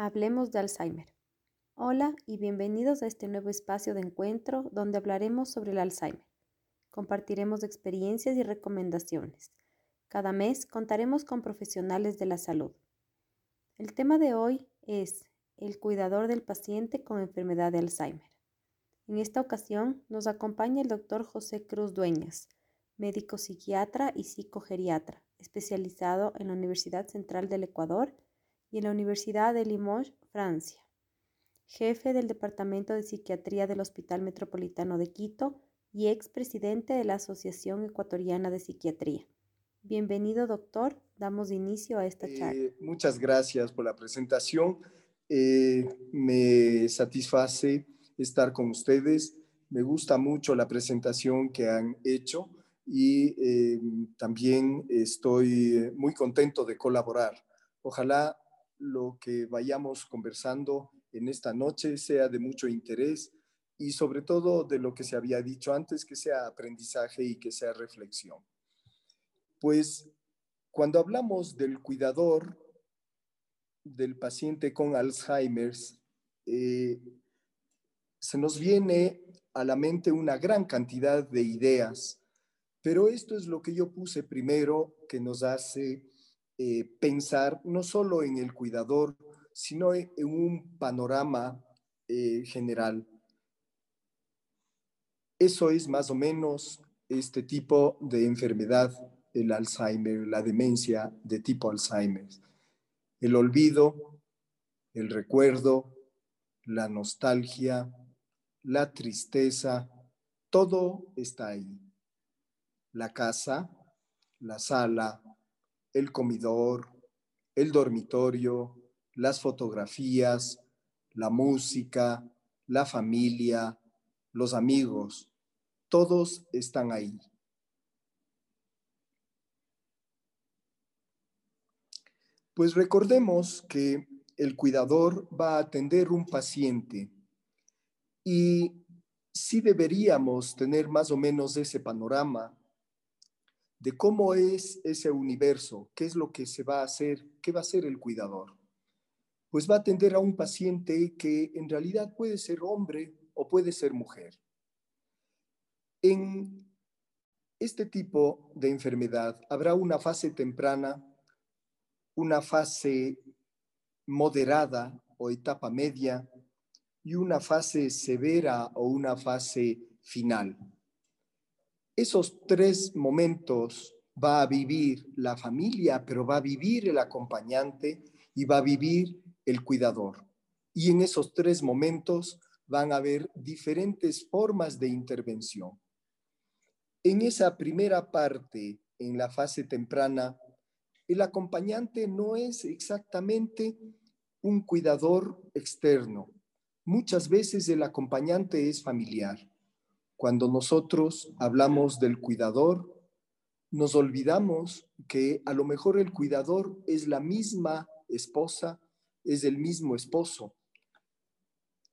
Hablemos de Alzheimer. Hola y bienvenidos a este nuevo espacio de encuentro donde hablaremos sobre el Alzheimer. Compartiremos experiencias y recomendaciones. Cada mes contaremos con profesionales de la salud. El tema de hoy es el cuidador del paciente con enfermedad de Alzheimer. En esta ocasión nos acompaña el doctor José Cruz Dueñas, médico psiquiatra y psicogeriatra, especializado en la Universidad Central del Ecuador y en la Universidad de Limoges, Francia. Jefe del Departamento de Psiquiatría del Hospital Metropolitano de Quito y expresidente de la Asociación Ecuatoriana de Psiquiatría. Bienvenido, doctor. Damos inicio a esta charla. Eh, muchas gracias por la presentación. Eh, me satisface estar con ustedes. Me gusta mucho la presentación que han hecho y eh, también estoy muy contento de colaborar. Ojalá lo que vayamos conversando en esta noche sea de mucho interés y sobre todo de lo que se había dicho antes, que sea aprendizaje y que sea reflexión. Pues cuando hablamos del cuidador del paciente con Alzheimer, eh, se nos viene a la mente una gran cantidad de ideas pero esto es lo que yo puse primero que nos hace eh, pensar no solo en el cuidador, sino en, un panorama eh, general. Eso es más o menos este tipo de enfermedad, el Alzheimer, la demencia de tipo Alzheimer. El olvido, el recuerdo, la nostalgia, la tristeza, todo está ahí la casa, la sala, el comedor, el dormitorio, las fotografías, la música, la familia, los amigos, todos están ahí. Pues recordemos que el cuidador va a atender un paciente y sí deberíamos tener más o menos ese panorama de cómo es ese universo, qué es lo que se va a hacer, qué va a hacer el cuidador. Pues va a atender a un paciente que en realidad puede ser hombre o puede ser mujer. En este tipo de enfermedad habrá una fase temprana, una fase moderada o etapa media y una fase severa o una fase final. Esos tres momentos va a vivir la familia, pero va a vivir el acompañante y va a vivir el cuidador. Y en esos tres momentos van a haber diferentes formas de intervención. En esa primera parte, en la fase temprana, el acompañante no es exactamente un cuidador externo. Muchas veces el acompañante es familiar. Cuando nosotros hablamos del cuidador, nos olvidamos que a lo mejor el cuidador es la misma esposa, es el mismo esposo.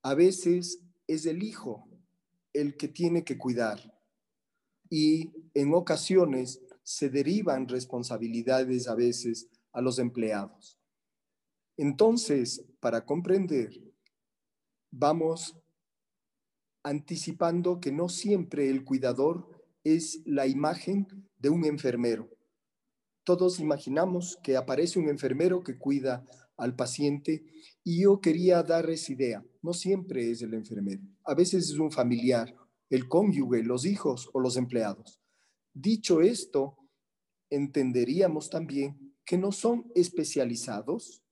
A veces es el hijo el que tiene que cuidar y en ocasiones se derivan responsabilidades a veces a los empleados. Entonces, para comprender, vamos anticipando que no siempre el cuidador es la imagen de un enfermero. Todos imaginamos que aparece un enfermero que cuida al paciente y yo quería dar esa idea. No siempre es el enfermero. A veces es un familiar, el cónyuge, los hijos o los empleados. Dicho esto, entenderíamos también que no son especializados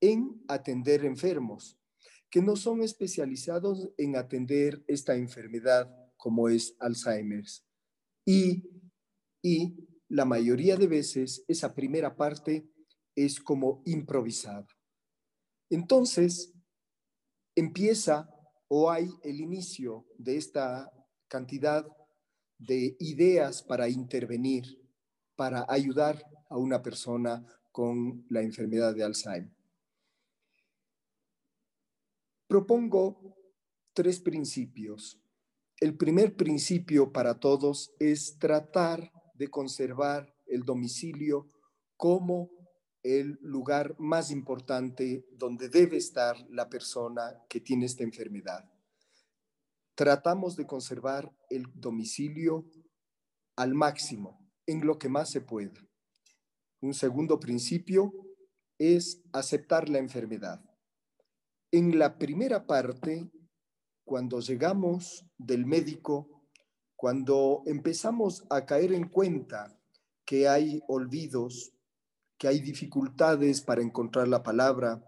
en atender enfermos, que no son especializados en atender esta enfermedad como es Alzheimer's. Y, y la mayoría de veces esa primera parte es como improvisada. Entonces, empieza o hay el inicio de esta cantidad de ideas para intervenir, para ayudar a una persona con la enfermedad de Alzheimer. Propongo tres principios. El primer principio para todos es tratar de conservar el domicilio como el lugar más importante donde debe estar la persona que tiene esta enfermedad. Tratamos de conservar el domicilio al máximo, en lo que más se pueda. Un segundo principio es aceptar la enfermedad. En la primera parte, cuando llegamos del médico, cuando empezamos a caer en cuenta que hay olvidos, que hay dificultades para encontrar la palabra,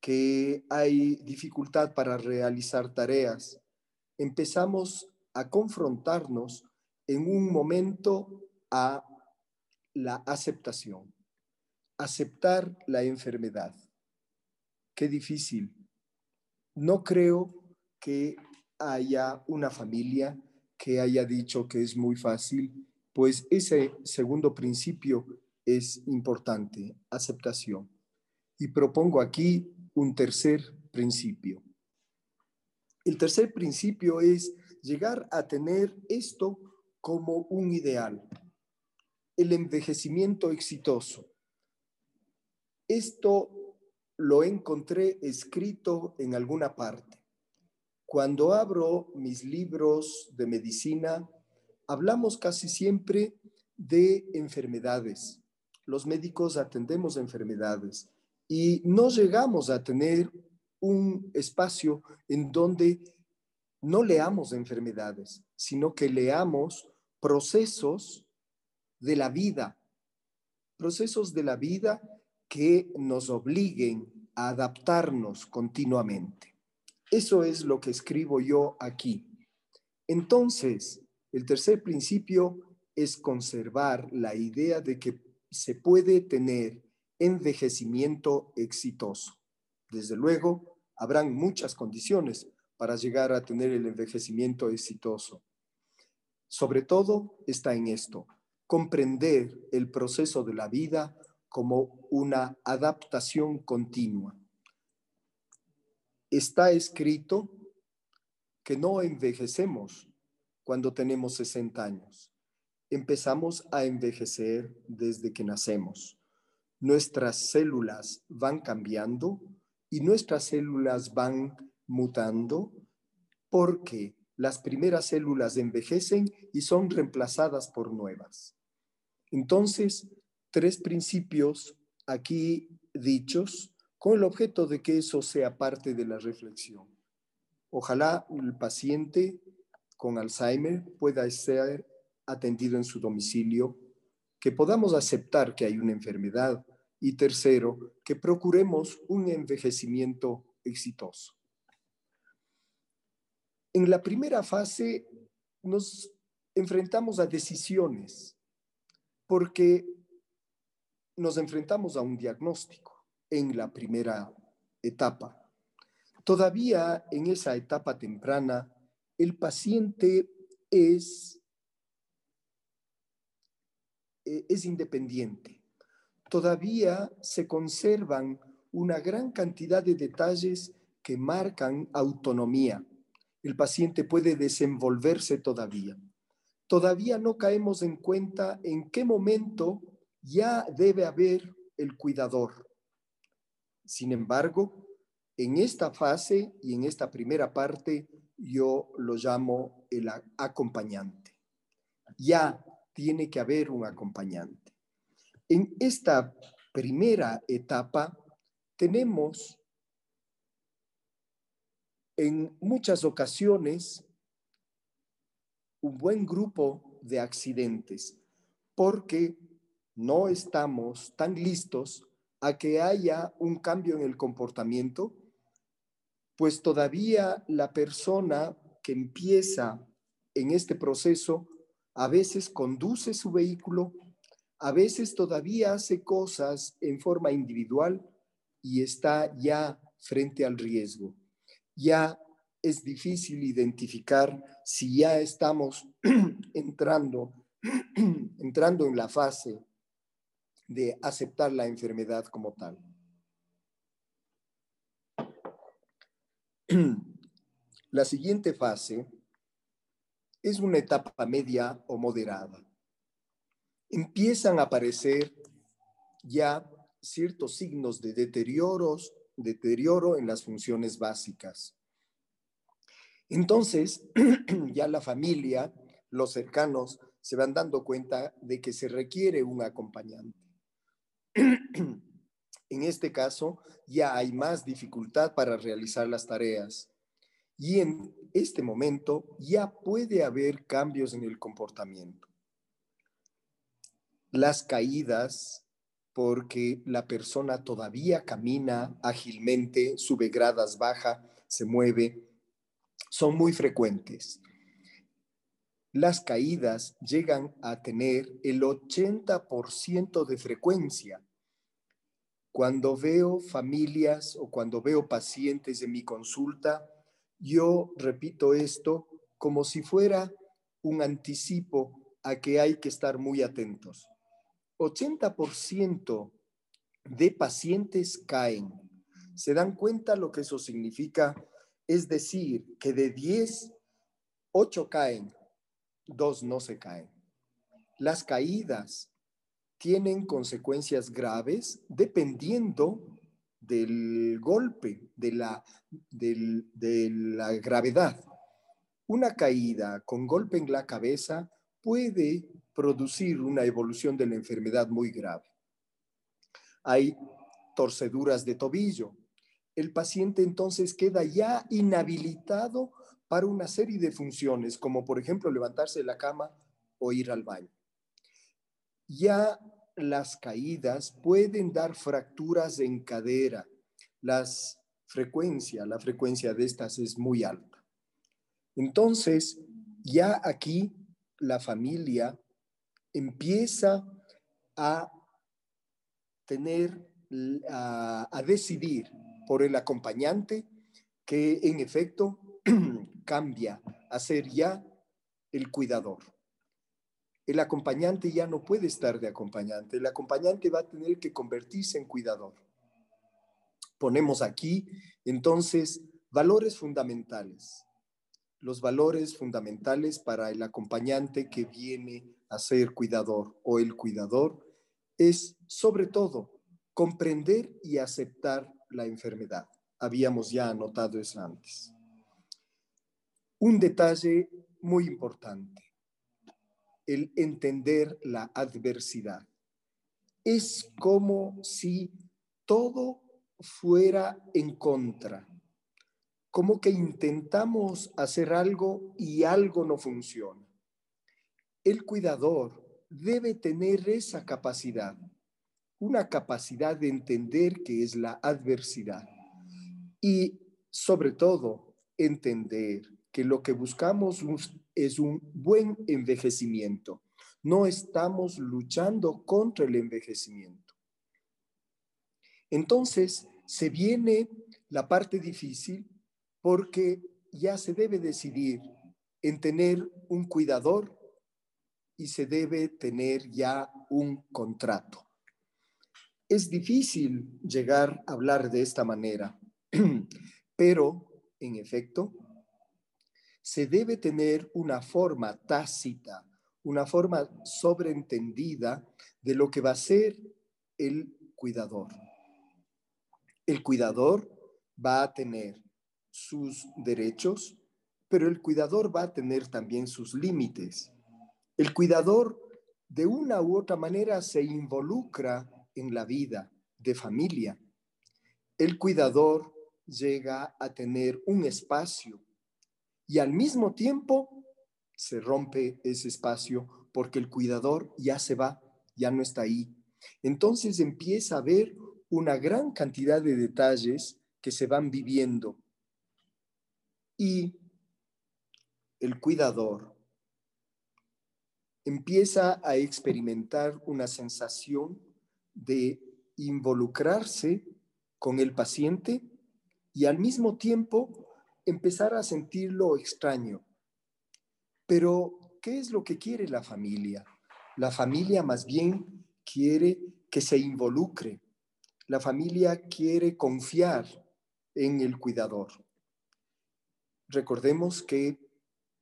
que hay dificultad para realizar tareas. Empezamos a confrontarnos en un momento a la aceptación, aceptar la enfermedad. Qué difícil. No creo que haya una familia que haya dicho que es muy fácil, pues ese segundo principio es importante, aceptación. Y propongo aquí un tercer principio. El tercer principio es llegar a tener esto como un ideal, el envejecimiento exitoso. Esto lo encontré escrito en alguna parte. Cuando abro mis libros de medicina, hablamos casi siempre de enfermedades, los médicos atendemos enfermedades y no llegamos a tener un espacio en donde no leamos enfermedades, sino que leamos procesos de la vida, procesos de la vida que nos obliguen a adaptarnos continuamente. Eso es lo que escribo yo aquí. Entonces, el tercer principio es conservar la idea de que se puede tener envejecimiento exitoso. Desde luego, habrán muchas condiciones para llegar a tener el envejecimiento exitoso. Sobre todo está en esto, comprender el proceso de la vida como una adaptación continua. Está escrito que no envejecemos cuando tenemos 60 años empezamos a envejecer desde que nacemos. Nuestras células van cambiando y nuestras células van mutando porque las primeras células envejecen y son reemplazadas por nuevas. Entonces, tres principios aquí dichos con el objeto de que eso sea parte de la reflexión. Ojalá el paciente con Alzheimer pueda ser atendido en su domicilio, que podamos aceptar que hay una enfermedad y tercero, que procuremos un envejecimiento exitoso. En la primera fase nos enfrentamos a decisiones porque nos enfrentamos a un diagnóstico en la primera etapa. Todavía en esa etapa temprana, el paciente es eh, es independiente. Todavía se conservan una gran cantidad de detalles que marcan autonomía. El paciente puede desenvolverse todavía. Todavía no caemos en cuenta en qué momento ya debe haber el cuidador. Sin embargo, en esta fase y en esta primera parte, yo lo llamo el acompañante. Ya tiene que haber un acompañante. En esta primera etapa tenemos en muchas ocasiones un buen grupo de accidentes porque no estamos tan listos a que haya un cambio en el comportamiento, pues todavía la persona que empieza en este proceso a veces conduce su vehículo, a veces todavía hace cosas en forma individual y está ya frente al riesgo. Ya es difícil identificar si ya estamos entrando, entrando en la fase de aceptar la enfermedad como tal. La siguiente fase es una etapa media o moderada. Empiezan a aparecer ya ciertos signos de deterioros, deterioro en las funciones básicas. Entonces, ya la familia, los cercanos, se van dando cuenta de que se requiere un acompañante. En este caso, ya hay más dificultad para realizar las tareas. Y en este momento ya puede haber cambios en el comportamiento. Las caídas, porque la persona todavía camina ágilmente, sube gradas, baja, se mueve, son muy frecuentes. Las caídas llegan a tener el 80% de frecuencia. Cuando veo familias o cuando veo pacientes en mi consulta, yo repito esto como si fuera un anticipo a que hay que estar muy atentos. 80% de pacientes caen. ¿Se dan cuenta lo que eso significa? Es decir, que de 10, 8 caen, 2 no se caen. Las caídas tienen consecuencias graves dependiendo del golpe, de la, de la gravedad. Una caída con golpe en la cabeza puede producir una evolución de la enfermedad muy grave. Hay torceduras de tobillo. El paciente entonces queda ya inhabilitado para una serie de funciones, como por ejemplo levantarse de la cama o ir al baño. Ya las caídas pueden dar fracturas en cadera. Las frecuencia, la frecuencia de estas es muy alta. Entonces, ya aquí la familia empieza a tener, a, decidir por el acompañante que en efecto cambia a ser ya el cuidador. El acompañante ya no puede estar de acompañante, el acompañante va a tener que convertirse en cuidador. Ponemos aquí entonces valores fundamentales, los valores fundamentales para el acompañante que viene a ser cuidador o el cuidador es sobre todo comprender y aceptar la enfermedad. Habíamos ya anotado eso antes. Un detalle muy importante, el entender la adversidad. Es como si todo fuera en contra como que intentamos hacer algo y algo no funciona. El cuidador debe tener esa capacidad, una capacidad de entender que es la adversidad y sobre todo entender que lo que buscamos es un buen envejecimiento. No estamos luchando contra el envejecimiento. Entonces, se viene la parte difícil porque ya se debe decidir en tener un cuidador y se debe tener ya un contrato. Es difícil llegar a hablar de esta manera, pero en efecto, se debe tener una forma tácita, una forma sobreentendida de lo que va a ser el cuidador. El cuidador va a tener sus derechos, pero el cuidador va a tener también sus límites. El cuidador de una u otra manera se involucra en la vida de familia. El cuidador llega a tener un espacio y al mismo tiempo se rompe ese espacio porque el cuidador ya se va, ya no está ahí. Entonces empieza a haber una gran cantidad de detalles que se van viviendo y el cuidador empieza a experimentar una sensación de involucrarse con el paciente y al mismo tiempo empezar a sentirlo extraño. Pero, ¿qué es lo que quiere la familia? La familia más bien quiere que se involucre. La familia quiere confiar en el cuidador. Recordemos que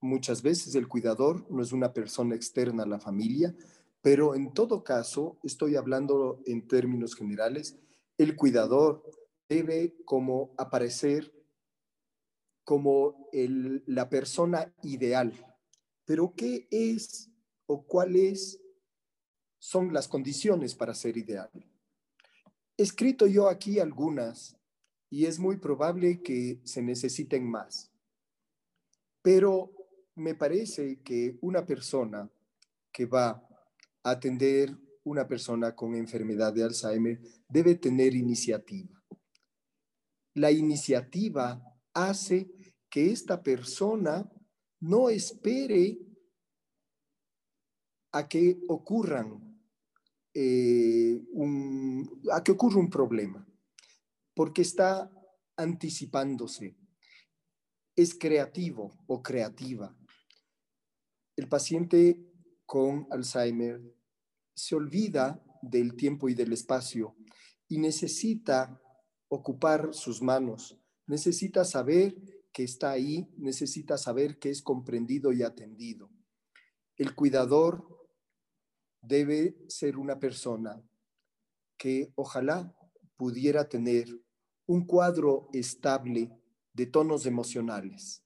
muchas veces el cuidador no es una persona externa a la familia, Pero en todo caso, estoy hablando en términos generales, el cuidador debe como aparecer como la persona ideal. Pero ¿qué es o cuáles son las condiciones para ser ideal? He escrito yo aquí algunas y es muy probable que se necesiten más. Pero me parece que una persona que va a atender una persona con enfermedad de Alzheimer debe tener iniciativa. La iniciativa hace que esta persona no espere a que ocurran eh, un, a que ocurra un problema, porque está anticipándose, es creativo o creativa. El paciente con Alzheimer se olvida del tiempo y del espacio y necesita ocupar sus manos, necesita saber que está ahí, necesita saber que es comprendido y atendido. El cuidador debe ser una persona que ojalá pudiera tener un cuadro estable de tonos emocionales.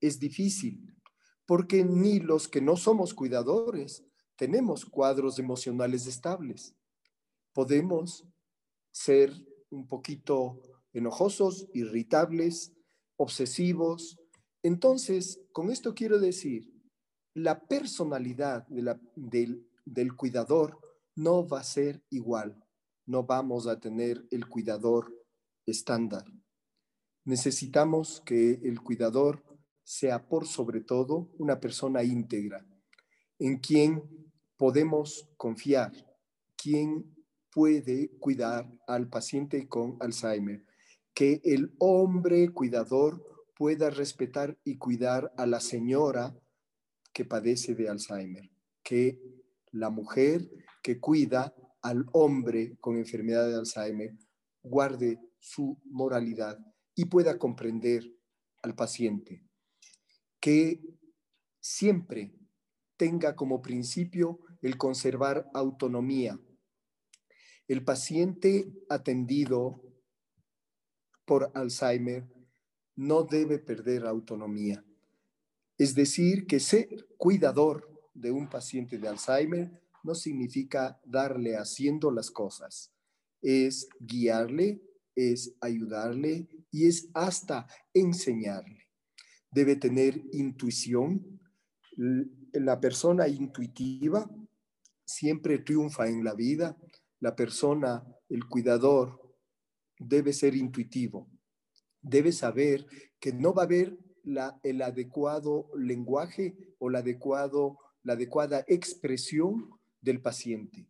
Es difícil, porque ni los que no somos cuidadores tenemos cuadros emocionales estables. Podemos ser un poquito enojosos, irritables, obsesivos. Entonces, con esto quiero decir, la personalidad del, cuidador no va a ser igual. No vamos a tener el cuidador estándar. Necesitamos que el cuidador sea por sobre todo una persona íntegra, en quien podemos confiar, quien puede cuidar al paciente con Alzheimer, que el hombre cuidador pueda respetar y cuidar a la señora que padece de Alzheimer, que la mujer que cuida al hombre con enfermedad de Alzheimer guarde su moralidad y pueda comprender al paciente, que siempre tenga como principio el conservar autonomía. El paciente atendido por Alzheimer no debe perder autonomía. Es decir, que ser cuidador de un paciente de Alzheimer no significa darle haciendo las cosas, es guiarle, es ayudarle y es hasta enseñarle. Debe tener intuición. La persona intuitiva siempre triunfa en la vida. La persona, el cuidador, debe ser intuitivo, debe saber que no va a haber el adecuado lenguaje o la, la adecuada expresión del paciente.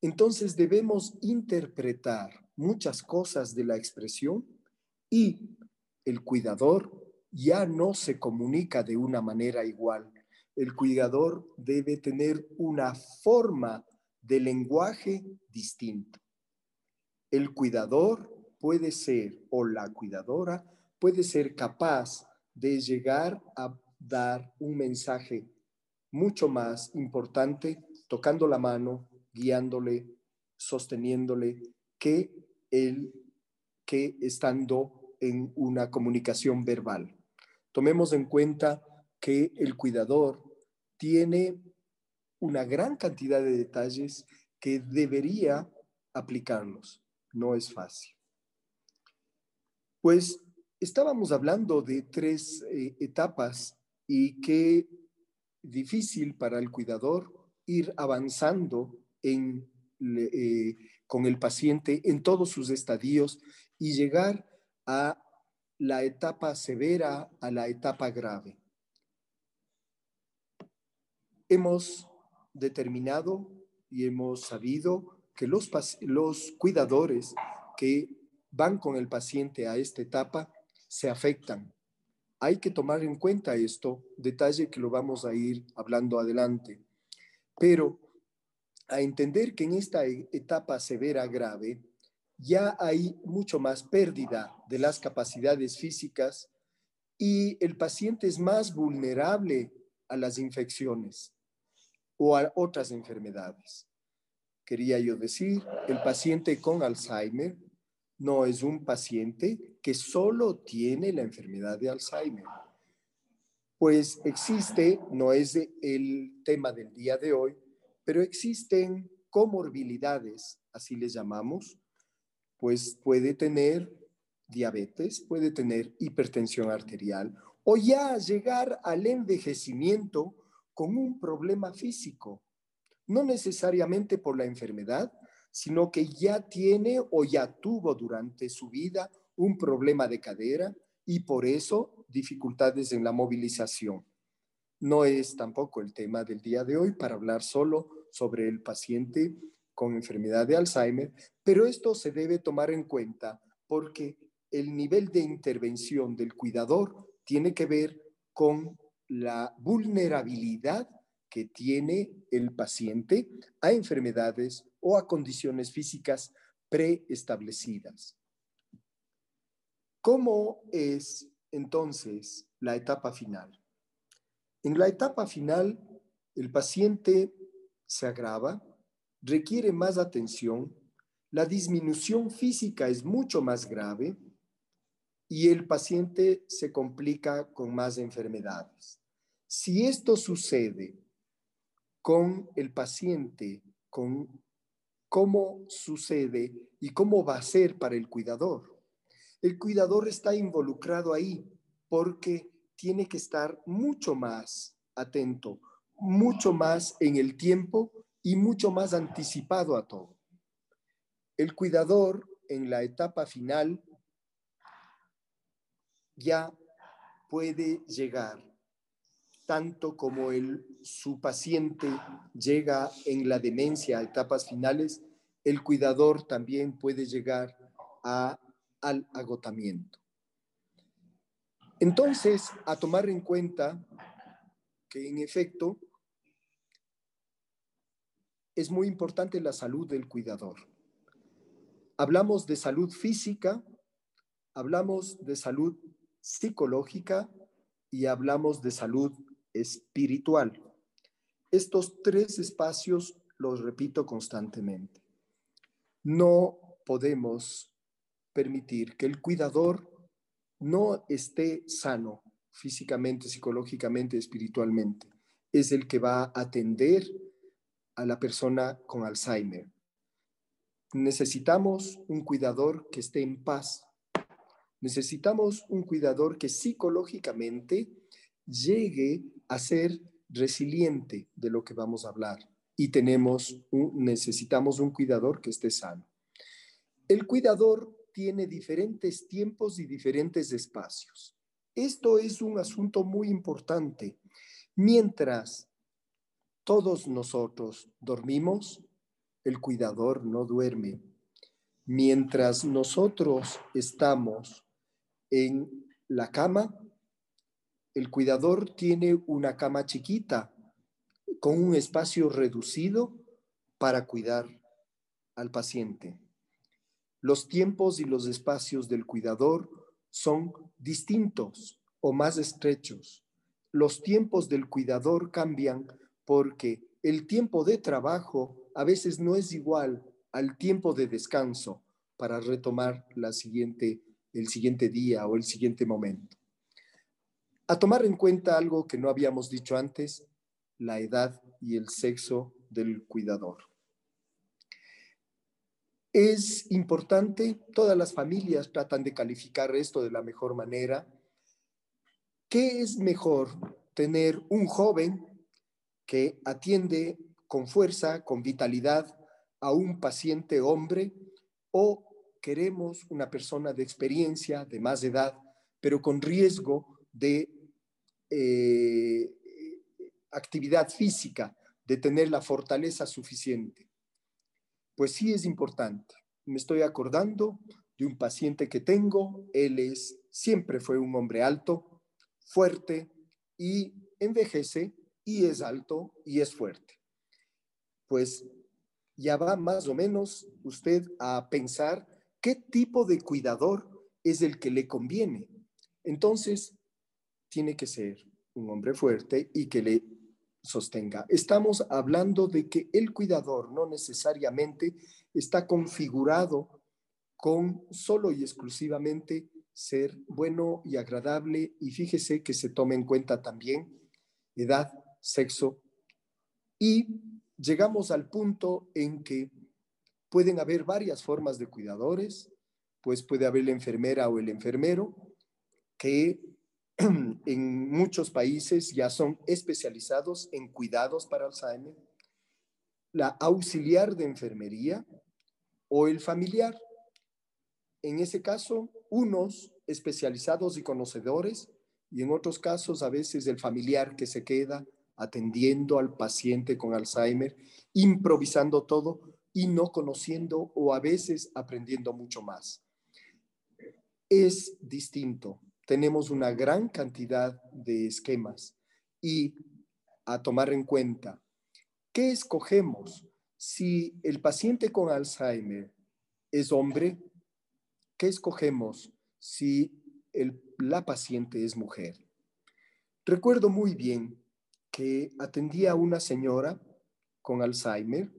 Entonces debemos interpretar muchas cosas de la expresión y el cuidador ya no se comunica de una manera igual. El cuidador debe tener una forma de lenguaje distinto. El cuidador puede ser, o la cuidadora, puede ser capaz de llegar a dar un mensaje mucho más importante tocando la mano, guiándole, sosteniéndole, que el que estando en una comunicación verbal. Tomemos en cuenta que el cuidador tiene una gran cantidad de detalles que debería aplicarlos. No es fácil. Pues estábamos hablando de tres eh, etapas y qué difícil para el cuidador ir avanzando eh, con el paciente en todos sus estadios y llegar a la etapa severa, a la etapa grave. Hemos determinado y hemos sabido que los cuidadores que van con el paciente a esta etapa se afectan. Hay que tomar en cuenta esto, detalle que lo vamos a ir hablando adelante. Pero a entender que en esta e-, etapa severa grave ya hay mucho más pérdida de las capacidades físicas y el paciente es más vulnerable a las infecciones. o a otras enfermedades. Quería yo decir, el paciente con Alzheimer no es un paciente que solo tiene la enfermedad de Alzheimer. Pues existe, no es el tema del día de hoy, pero existen comorbilidades, así les llamamos, pues puede tener diabetes, puede tener hipertensión arterial o ya llegar al envejecimiento con un problema físico, no necesariamente por la enfermedad, sino que ya tiene o ya tuvo durante su vida un problema de cadera y por eso dificultades en la movilización. No es tampoco el tema del día de hoy para hablar solo sobre el paciente con enfermedad de Alzheimer, pero esto se debe tomar en cuenta porque el nivel de intervención del cuidador tiene que ver con la vulnerabilidad que tiene el paciente a enfermedades o a condiciones físicas preestablecidas. ¿Cómo es entonces la etapa final? En la etapa final, el paciente se agrava, requiere más atención, la disminución física es mucho más grave y el paciente se complica con más enfermedades. Si esto sucede con el paciente, con cómo sucede y cómo va a ser para el cuidador. El cuidador está involucrado ahí porque tiene que estar mucho más atento, mucho más en el tiempo y mucho más anticipado a todo. El cuidador en la etapa final ya puede llegar tanto como el, su paciente llega en la demencia a etapas finales, el cuidador también puede llegar a, al agotamiento. Entonces, a tomar en cuenta que en efecto es muy importante la salud del cuidador. Hablamos de salud física, hablamos de salud psicológica y hablamos de salud espiritual. Estos tres espacios los repito constantemente. No podemos permitir que el cuidador no esté sano físicamente, psicológicamente, espiritualmente. Es el que va a atender a la persona con Alzheimer. Necesitamos un cuidador que esté en paz. Necesitamos un cuidador que psicológicamente llegue a ser resiliente de lo que vamos a hablar y tenemos necesitamos un cuidador que esté sano. El cuidador tiene diferentes tiempos y diferentes espacios. Esto es un asunto muy importante. Mientras todos nosotros dormimos, el cuidador no duerme. Mientras nosotros estamos en la cama, el cuidador tiene una cama chiquita con un espacio reducido para cuidar al paciente. Los tiempos y los espacios del cuidador son distintos o más estrechos. Los tiempos del cuidador cambian porque el tiempo de trabajo a veces no es igual al tiempo de descanso para retomar la siguiente, el siguiente día o el siguiente momento. A tomar en cuenta algo que no habíamos dicho antes, la edad y el sexo del cuidador. Es importante, todas las familias tratan de calificar esto de la mejor manera. ¿Qué es mejor tener un joven que atiende con fuerza, con vitalidad a un paciente hombre o queremos una persona de experiencia, de más edad, pero con riesgo de eh, actividad física, de tener la fortaleza suficiente. Pues sí es importante. Me estoy acordando de un paciente que tengo, él es, siempre fue un hombre alto, fuerte y envejece y es alto y es fuerte. Pues ya va más o menos usted a pensar qué tipo de cuidador es el que le conviene. Entonces, tiene que ser un hombre fuerte y que le sostenga. Estamos hablando de que el cuidador no necesariamente está configurado con solo y exclusivamente ser bueno y agradable y fíjese que se tome en cuenta también edad, sexo y llegamos al punto en que pueden haber varias formas de cuidadores, pues puede haber la enfermera o el enfermero que en muchos países ya son especializados en cuidados para Alzheimer, la auxiliar de enfermería o el familiar. En ese caso, unos especializados y conocedores y en otros casos a veces el familiar que se queda atendiendo al paciente con Alzheimer, improvisando todo y no conociendo o a veces aprendiendo mucho más. Es distinto tenemos una gran cantidad de esquemas y a tomar en cuenta, ¿qué escogemos si el paciente con Alzheimer es hombre? ¿Qué escogemos si la paciente es mujer? Recuerdo muy bien que atendía a una señora con Alzheimer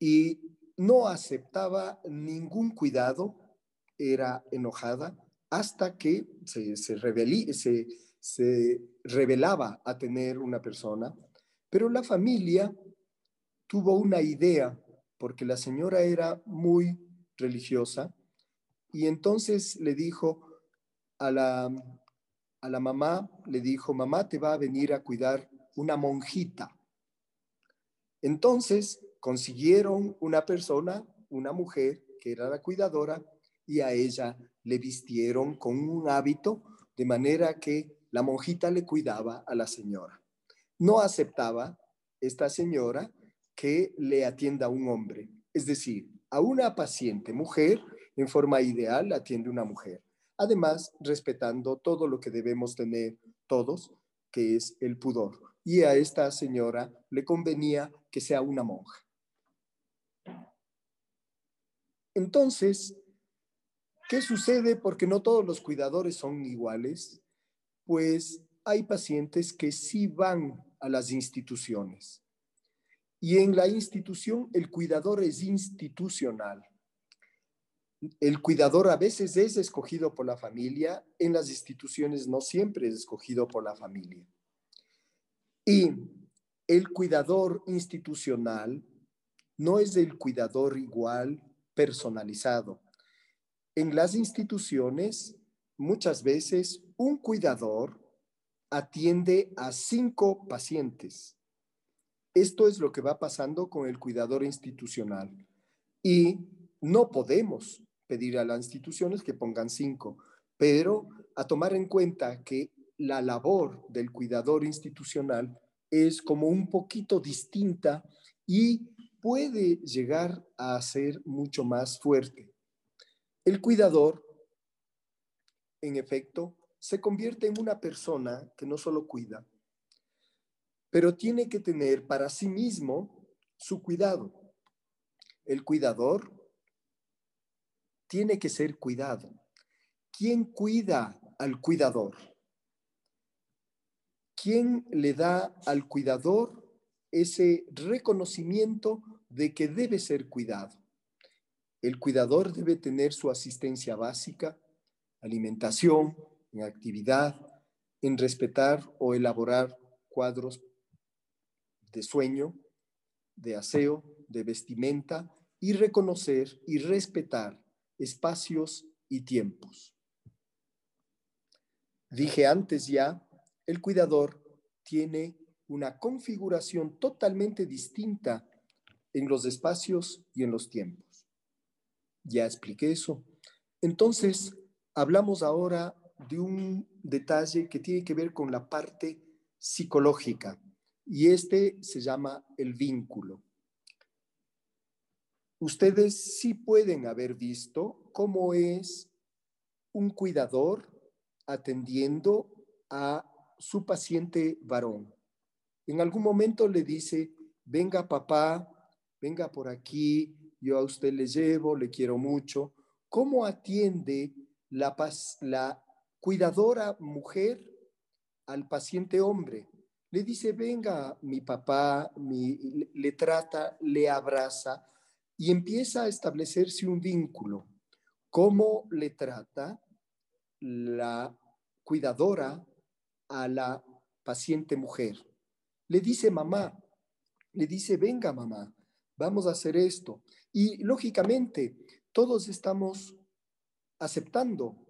y no aceptaba ningún cuidado, era enojada, hasta que se, se, se, revelaba a tener una persona, pero la familia tuvo una idea, porque la señora era muy religiosa, y entonces le dijo a la, a la mamá, le dijo, mamá te va a venir a cuidar una monjita. Entonces consiguieron una persona, una mujer, que era la cuidadora, y a ella le vistieron con un hábito de manera que la monjita le cuidaba a la señora. No aceptaba esta señora que le atienda un hombre, es decir, a una paciente mujer en forma ideal atiende una mujer, además respetando todo lo que debemos tener todos, que es el pudor. Y a esta señora le convenía que sea una monja. Entonces, ¿Qué sucede? Porque no todos los cuidadores son iguales, pues hay pacientes que sí van a las instituciones. Y en la institución el cuidador es institucional. El cuidador a veces es escogido por la familia, en las instituciones no siempre es escogido por la familia. Y el cuidador institucional no es el cuidador igual personalizado en las instituciones, muchas veces un cuidador atiende a cinco pacientes. Esto es lo que va pasando con el cuidador institucional. Y no podemos pedir a las instituciones que pongan cinco, pero a tomar en cuenta que la labor del cuidador institucional es como un poquito distinta y puede llegar a ser mucho más fuerte. El cuidador, en efecto, se convierte en una persona que no solo cuida, pero tiene que tener para sí mismo su cuidado. El cuidador tiene que ser cuidado. ¿Quién cuida al cuidador? ¿Quién le da al cuidador ese reconocimiento de que debe ser cuidado? El cuidador debe tener su asistencia básica, alimentación, en actividad, en respetar o elaborar cuadros de sueño, de aseo, de vestimenta y reconocer y respetar espacios y tiempos. Dije antes ya, el cuidador tiene una configuración totalmente distinta en los espacios y en los tiempos. Ya expliqué eso. Entonces, hablamos ahora de un detalle que tiene que ver con la parte psicológica y este se llama el vínculo. Ustedes sí pueden haber visto cómo es un cuidador atendiendo a su paciente varón. En algún momento le dice, venga papá, venga por aquí, yo a usted le llevo, le quiero mucho. ¿Cómo atiende la, la cuidadora mujer al paciente hombre? Le dice, venga, mi papá, le trata, le abraza y empieza a establecerse un vínculo. ¿Cómo le trata la cuidadora a la paciente mujer? Le dice mamá, le dice, venga mamá, vamos a hacer esto. Y lógicamente, todos estamos aceptando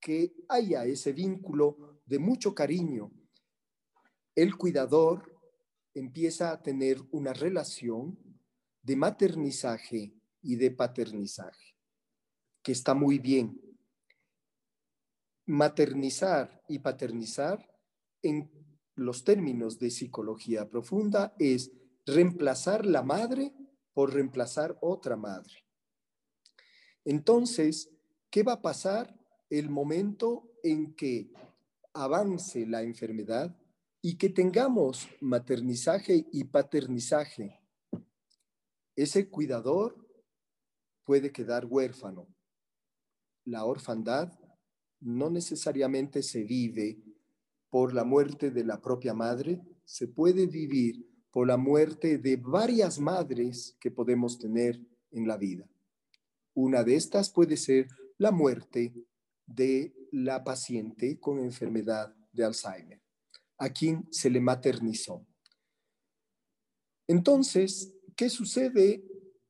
que haya ese vínculo de mucho cariño. El cuidador empieza a tener una relación de maternizaje y de paternizaje, que está muy bien. Maternizar y paternizar en los términos de psicología profunda es reemplazar la madre por reemplazar otra madre. Entonces, ¿qué va a pasar el momento en que avance la enfermedad y que tengamos maternizaje y paternizaje? Ese cuidador puede quedar huérfano. La orfandad no necesariamente se vive por la muerte de la propia madre, se puede vivir por la muerte de varias madres que podemos tener en la vida. Una de estas puede ser la muerte de la paciente con enfermedad de Alzheimer, a quien se le maternizó. Entonces, ¿qué sucede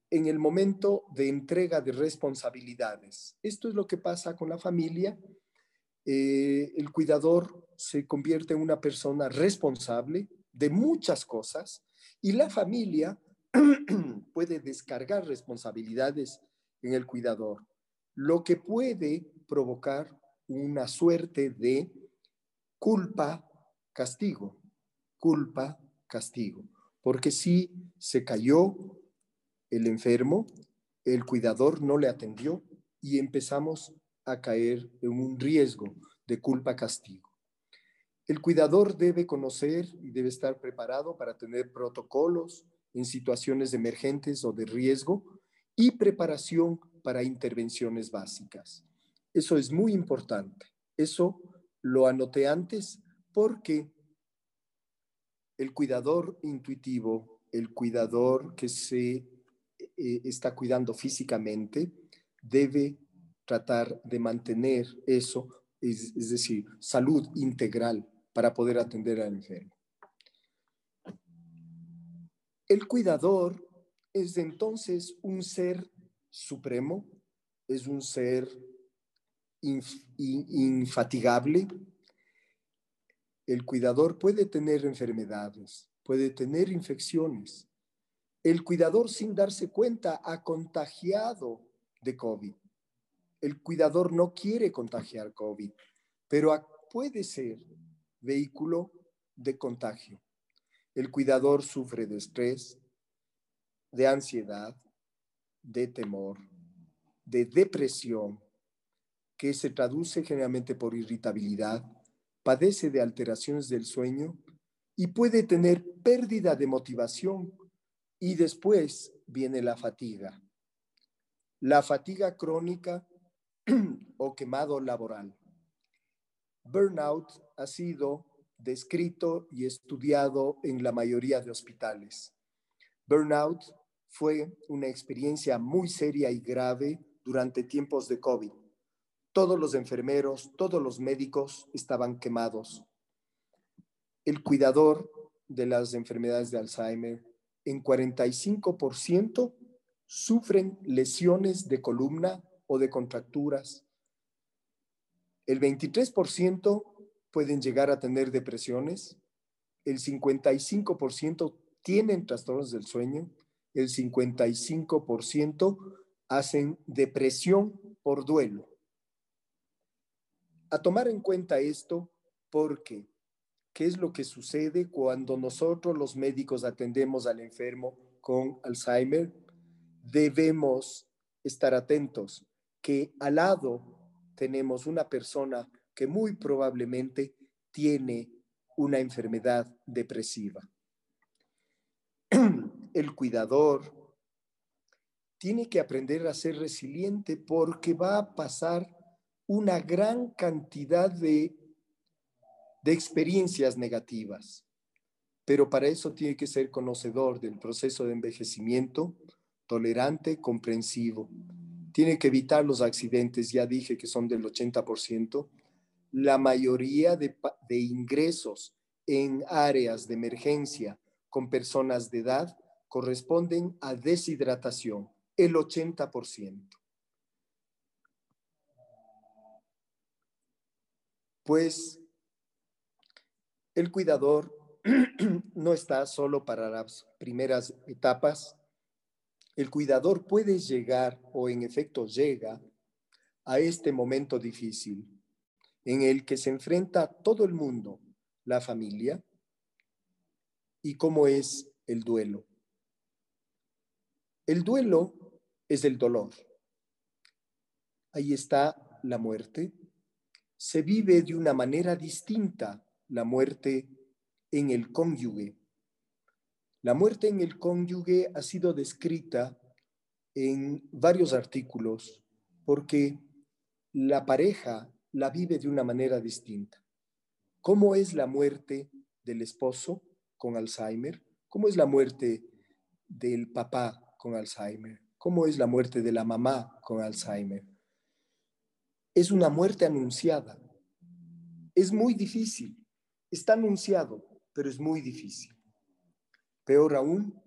en el momento de entrega de responsabilidades? Esto es lo que pasa con la familia. Eh, el cuidador se convierte en una persona responsable, de muchas cosas y la familia puede descargar responsabilidades en el cuidador, lo que puede provocar una suerte de culpa, castigo, culpa, castigo, porque si se cayó el enfermo, el cuidador no le atendió y empezamos a caer en un riesgo de culpa, castigo. El cuidador debe conocer y debe estar preparado para tener protocolos en situaciones emergentes o de riesgo y preparación para intervenciones básicas. Eso es muy importante. Eso lo anoté antes porque el cuidador intuitivo, el cuidador que se eh, está cuidando físicamente, debe tratar de mantener eso, es, es decir, salud integral para poder atender al enfermo. El cuidador es entonces un ser supremo, es un ser infatigable. El cuidador puede tener enfermedades, puede tener infecciones. El cuidador sin darse cuenta ha contagiado de COVID. El cuidador no quiere contagiar COVID, pero puede ser vehículo de contagio. El cuidador sufre de estrés, de ansiedad, de temor, de depresión, que se traduce generalmente por irritabilidad, padece de alteraciones del sueño y puede tener pérdida de motivación y después viene la fatiga. La fatiga crónica o quemado laboral. Burnout ha sido descrito y estudiado en la mayoría de hospitales. Burnout fue una experiencia muy seria y grave durante tiempos de COVID. Todos los enfermeros, todos los médicos estaban quemados. El cuidador de las enfermedades de Alzheimer, en 45% sufren lesiones de columna o de contracturas el 23% pueden llegar a tener depresiones, el 55% tienen trastornos del sueño, el 55% hacen depresión por duelo. A tomar en cuenta esto porque, ¿qué es lo que sucede cuando nosotros los médicos atendemos al enfermo con Alzheimer? Debemos estar atentos que al lado tenemos una persona que muy probablemente tiene una enfermedad depresiva. El cuidador tiene que aprender a ser resiliente porque va a pasar una gran cantidad de, de experiencias negativas. pero para eso tiene que ser conocedor del proceso de envejecimiento, tolerante, comprensivo. Tiene que evitar los accidentes, ya dije que son del 80%. La mayoría de, ingresos en áreas de emergencia con personas de edad corresponden a deshidratación, el 80%. Pues el cuidador no está solo para las primeras etapas. El cuidador puede llegar o en efecto llega a este momento difícil en el que se enfrenta todo el mundo, la familia, y cómo es el duelo. El duelo es el dolor. Ahí está la muerte. Se vive de una manera distinta la muerte en el cónyuge. La muerte en el cónyuge ha sido descrita en varios artículos porque la pareja la vive de una manera distinta. ¿Cómo es la muerte del esposo con Alzheimer? ¿Cómo es la muerte del papá con Alzheimer? ¿Cómo es la muerte de la mamá con Alzheimer? Es una muerte anunciada. Es muy difícil. Está anunciado, pero es muy difícil. Peor aún,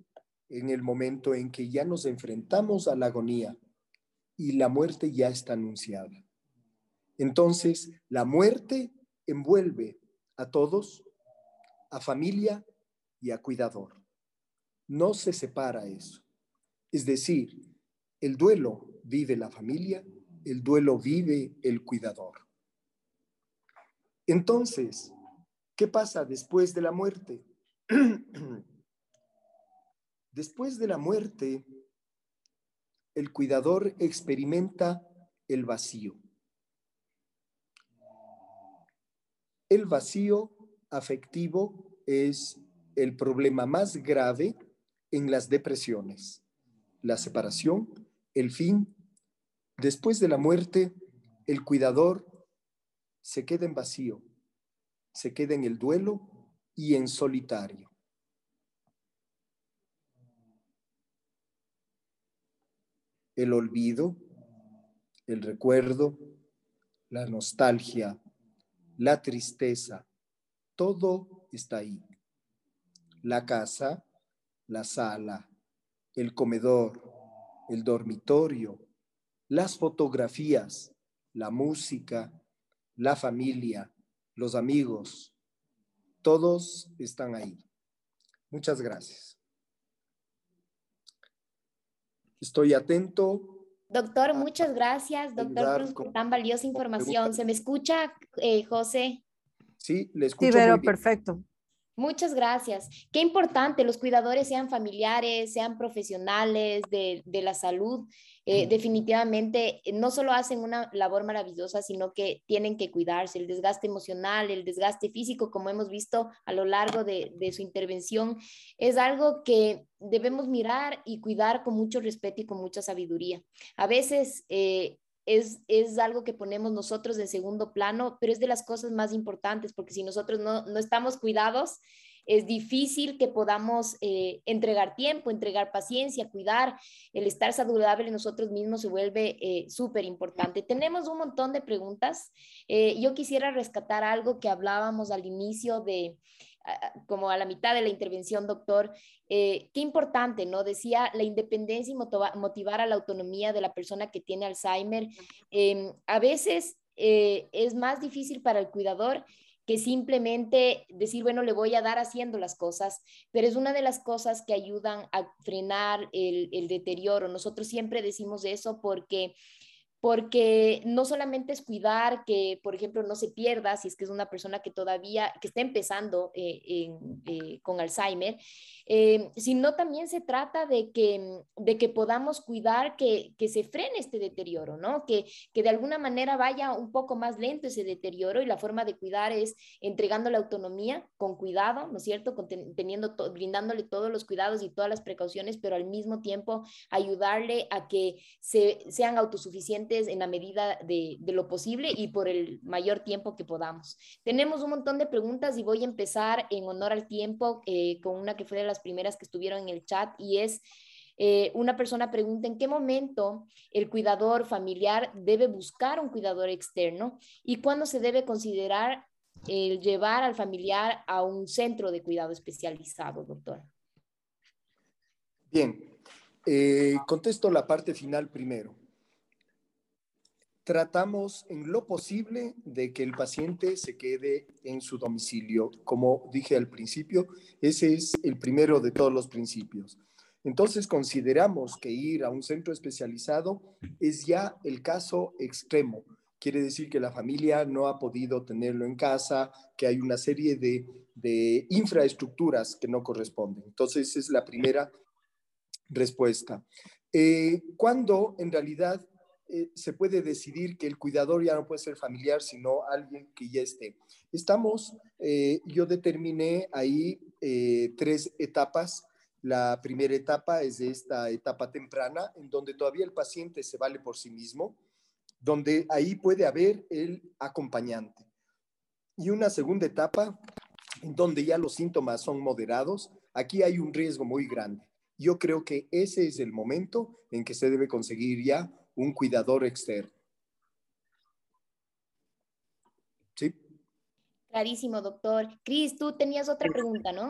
en el momento en que ya nos enfrentamos a la agonía y la muerte ya está anunciada. Entonces, la muerte envuelve a todos, a familia y a cuidador. No se separa eso. Es decir, el duelo vive la familia, el duelo vive el cuidador. Entonces, ¿qué pasa después de la muerte? después de la muerte, el cuidador experimenta el vacío. El vacío afectivo es el problema más grave en las depresiones la separación, el fin. Después de la muerte, el cuidador se queda en vacío, se queda en el duelo y en solitario. El olvido, el recuerdo, la nostalgia, la tristeza, todo está ahí. La casa, la sala, el comedor, el dormitorio, las fotografías, la música, la familia, los amigos, todos están ahí. Muchas gracias. Estoy atento. Doctor, muchas gracias, doctor, por tan valiosa información. ¿Se me escucha, eh, José? Sí, le escucho. Sí, pero perfecto. Muchas gracias. Qué importante los cuidadores sean familiares, sean profesionales de, la salud. Eh, definitivamente eh, no solo hacen una labor maravillosa, sino que tienen que cuidarse. El desgaste emocional, el desgaste físico, como hemos visto a lo largo de, su intervención, es algo que debemos mirar y cuidar con mucho respeto y con mucha sabiduría. A veces eh, es, es, algo que ponemos nosotros en segundo plano, pero es de las cosas más importantes, porque si nosotros no, no estamos cuidados, es difícil que podamos eh, entregar tiempo, entregar paciencia, cuidar. El estar saludable nosotros mismos se vuelve eh, súper importante. Tenemos un montón de preguntas. Eh, yo quisiera rescatar algo que hablábamos al inicio de, como a la mitad de la intervención, doctor, eh, qué importante, ¿no? Decía la independencia y motivar a la autonomía de la persona que tiene Alzheimer. Em, a veces eh, es más difícil para el cuidador que simplemente decir, bueno, le voy a dar haciendo las cosas, pero es una de las cosas que ayudan a frenar el, el deterioro. Nosotros siempre decimos eso porque porque no solamente es cuidar que, por ejemplo, no se pierda si es que es una persona que todavía, que está empezando eh, eh, con Alzheimer, eh, sino también se trata de que, de que podamos cuidar que, que se frene este deterioro, ¿no? Que, que de alguna manera vaya un poco más lento ese deterioro y la forma de cuidar es entregando la autonomía con cuidado, ¿no es cierto? teniendo brindándole todos los cuidados y todas las precauciones, pero al mismo tiempo ayudarle a que se, sean autosuficientes en la medida de, lo posible y por el mayor tiempo que podamos. Tenemos un montón de preguntas y voy a empezar en honor al tiempo eh, con una que fue de las primeras que estuvieron en el chat y es... Eh, una persona pregunta en qué momento el cuidador familiar debe buscar un cuidador externo y cuándo se debe considerar el llevar al familiar a un centro de cuidado especializado, doctor. Bien, eh, contesto la parte final primero. Tratamos en lo posible de que el paciente se quede en su domicilio. Como dije al principio, ese es el primero de todos los principios. Entonces consideramos que ir a un centro especializado es ya el caso extremo. Quiere decir que la familia no ha podido tenerlo en casa, que hay una serie de, de infraestructuras que no corresponden. Entonces es la primera respuesta. Eh, ¿Cuándo en realidad eh, se puede decidir que el cuidador ya no puede ser familiar, sino alguien que ya esté? Estamos, eh, yo determiné ahí tres etapas. La primera etapa es esta etapa temprana, en donde todavía el paciente se vale por sí mismo, donde ahí puede haber el acompañante. Y una segunda etapa, en donde ya los síntomas son moderados, aquí hay un riesgo muy grande. Yo creo que ese es el momento en que se debe conseguir ya un cuidador externo. ¿Sí? Clarísimo, doctor. Cris, tú tenías otra pregunta, ¿no?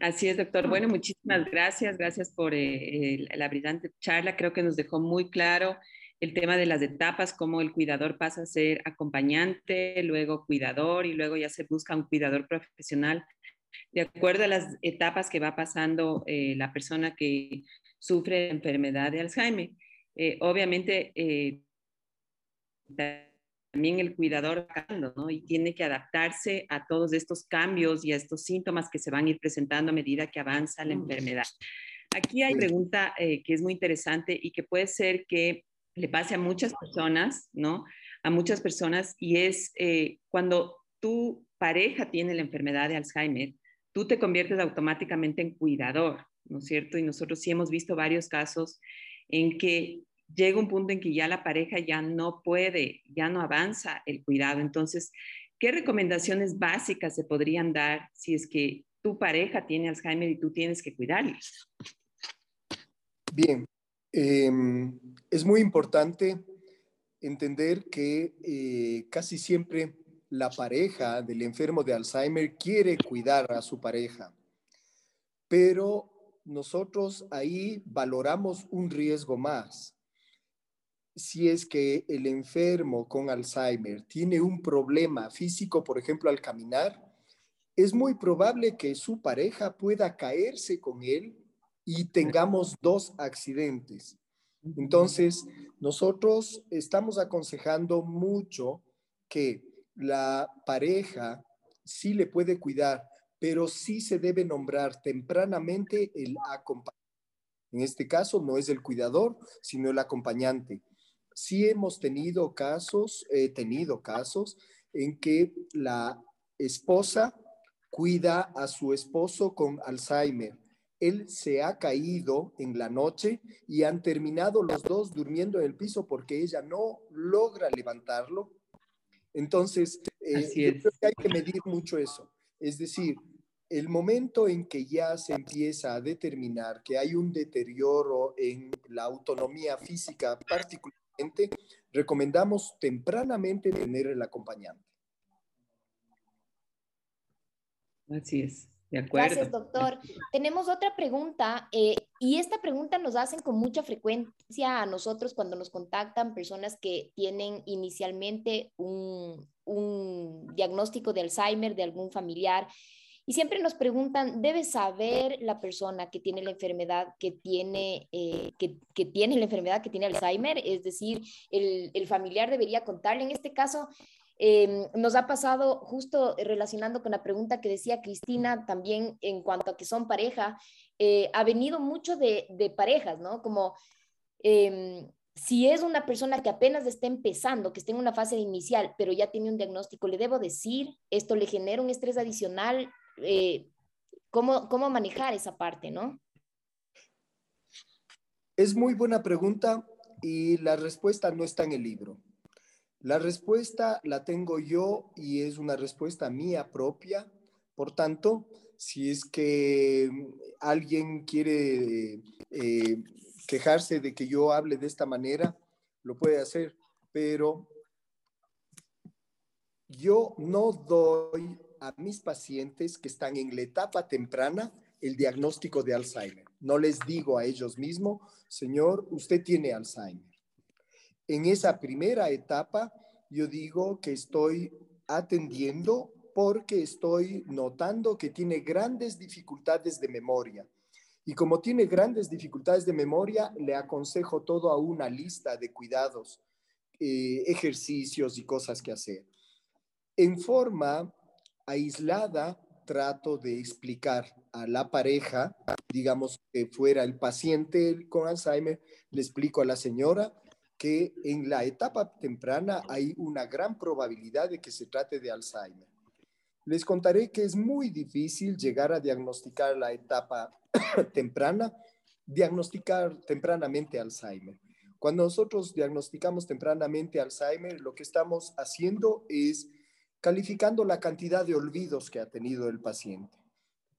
Así es, doctor. Bueno, muchísimas gracias. Gracias por eh, la brillante charla. Creo que nos dejó muy claro el tema de las etapas, cómo el cuidador pasa a ser acompañante, luego cuidador y luego ya se busca un cuidador profesional de acuerdo a las etapas que va pasando eh, la persona que sufre enfermedad de Alzheimer. Eh, obviamente, eh, también el cuidador ¿no? y tiene que adaptarse a todos estos cambios y a estos síntomas que se van a ir presentando a medida que avanza la enfermedad. Aquí hay pregunta que es muy interesante y que puede ser que le pase a muchas personas, ¿no? A muchas personas y es cuando tu pareja tiene la enfermedad de Alzheimer, tú te conviertes automáticamente en cuidador, ¿no es cierto? Y nosotros sí hemos visto varios casos en que llega un punto en que ya la pareja ya no puede, ya no avanza el cuidado. Entonces, ¿qué recomendaciones básicas se podrían dar si es que tu pareja tiene Alzheimer y tú tienes que cuidarles? Bien, em, es muy importante entender que eh, casi siempre la pareja del enfermo de Alzheimer quiere cuidar a su pareja, pero nosotros ahí valoramos un riesgo más. Si es que el enfermo con Alzheimer tiene un problema físico, por ejemplo, al caminar, es muy probable que su pareja pueda caerse con él y tengamos dos accidentes. Entonces, nosotros estamos aconsejando mucho que la pareja sí le puede cuidar, pero sí se debe nombrar tempranamente el acompañante. En este caso no es el cuidador, sino el acompañante. Sí hemos tenido casos, he tenido casos en que la esposa cuida a su esposo con Alzheimer. Él se ha caído en la noche y han terminado los dos durmiendo en el piso porque ella no logra levantarlo entonces, eh, yo creo que hay que medir mucho eso. Es decir, el momento en que ya se empieza a determinar que hay un deterioro en la autonomía física particularmente, recomendamos tempranamente tener el acompañante. Así es. Gracias, doctor. Tenemos otra pregunta eh, y esta pregunta nos hacen con mucha frecuencia a nosotros cuando nos contactan personas que tienen inicialmente un, diagnóstico de Alzheimer de algún familiar y siempre nos preguntan, ¿debe saber la persona que tiene la enfermedad que tiene, eh, que, tiene la enfermedad que tiene Alzheimer? Es decir, el, el familiar debería contarle. En este caso, Em, nos ha pasado justo relacionando con la pregunta que decía Cristina también en cuanto a que son pareja, eh, ha venido mucho de, parejas, ¿no? Como em, si es una persona que apenas está empezando, que está en una fase inicial, pero ya tiene un diagnóstico, le debo decir, esto le genera un estrés adicional, eh, ¿cómo, ¿cómo manejar esa parte, ¿no? Es muy buena pregunta y la respuesta no está en el libro. La respuesta la tengo yo y es una respuesta mía propia. Por tanto, si es que alguien quiere eh, quejarse de que yo hable de esta manera, lo puede hacer, pero yo no doy a mis pacientes que están en la etapa temprana el diagnóstico de Alzheimer. No les digo a ellos mismos, señor, usted tiene Alzheimer. En esa primera etapa, yo digo que estoy atendiendo porque estoy notando que tiene grandes dificultades de memoria. Y como tiene grandes dificultades de memoria, le aconsejo todo a una lista de cuidados, eh, ejercicios y cosas que hacer. En forma aislada, trato de explicar a la pareja, digamos que fuera el paciente con Alzheimer, le explico a la señora que en la etapa temprana hay una gran probabilidad de que se trate de Alzheimer. Les contaré que es muy difícil llegar a diagnosticar la etapa temprana, diagnosticar tempranamente Alzheimer. Cuando nosotros diagnosticamos tempranamente Alzheimer, lo que estamos haciendo es calificando la cantidad de olvidos que ha tenido el paciente.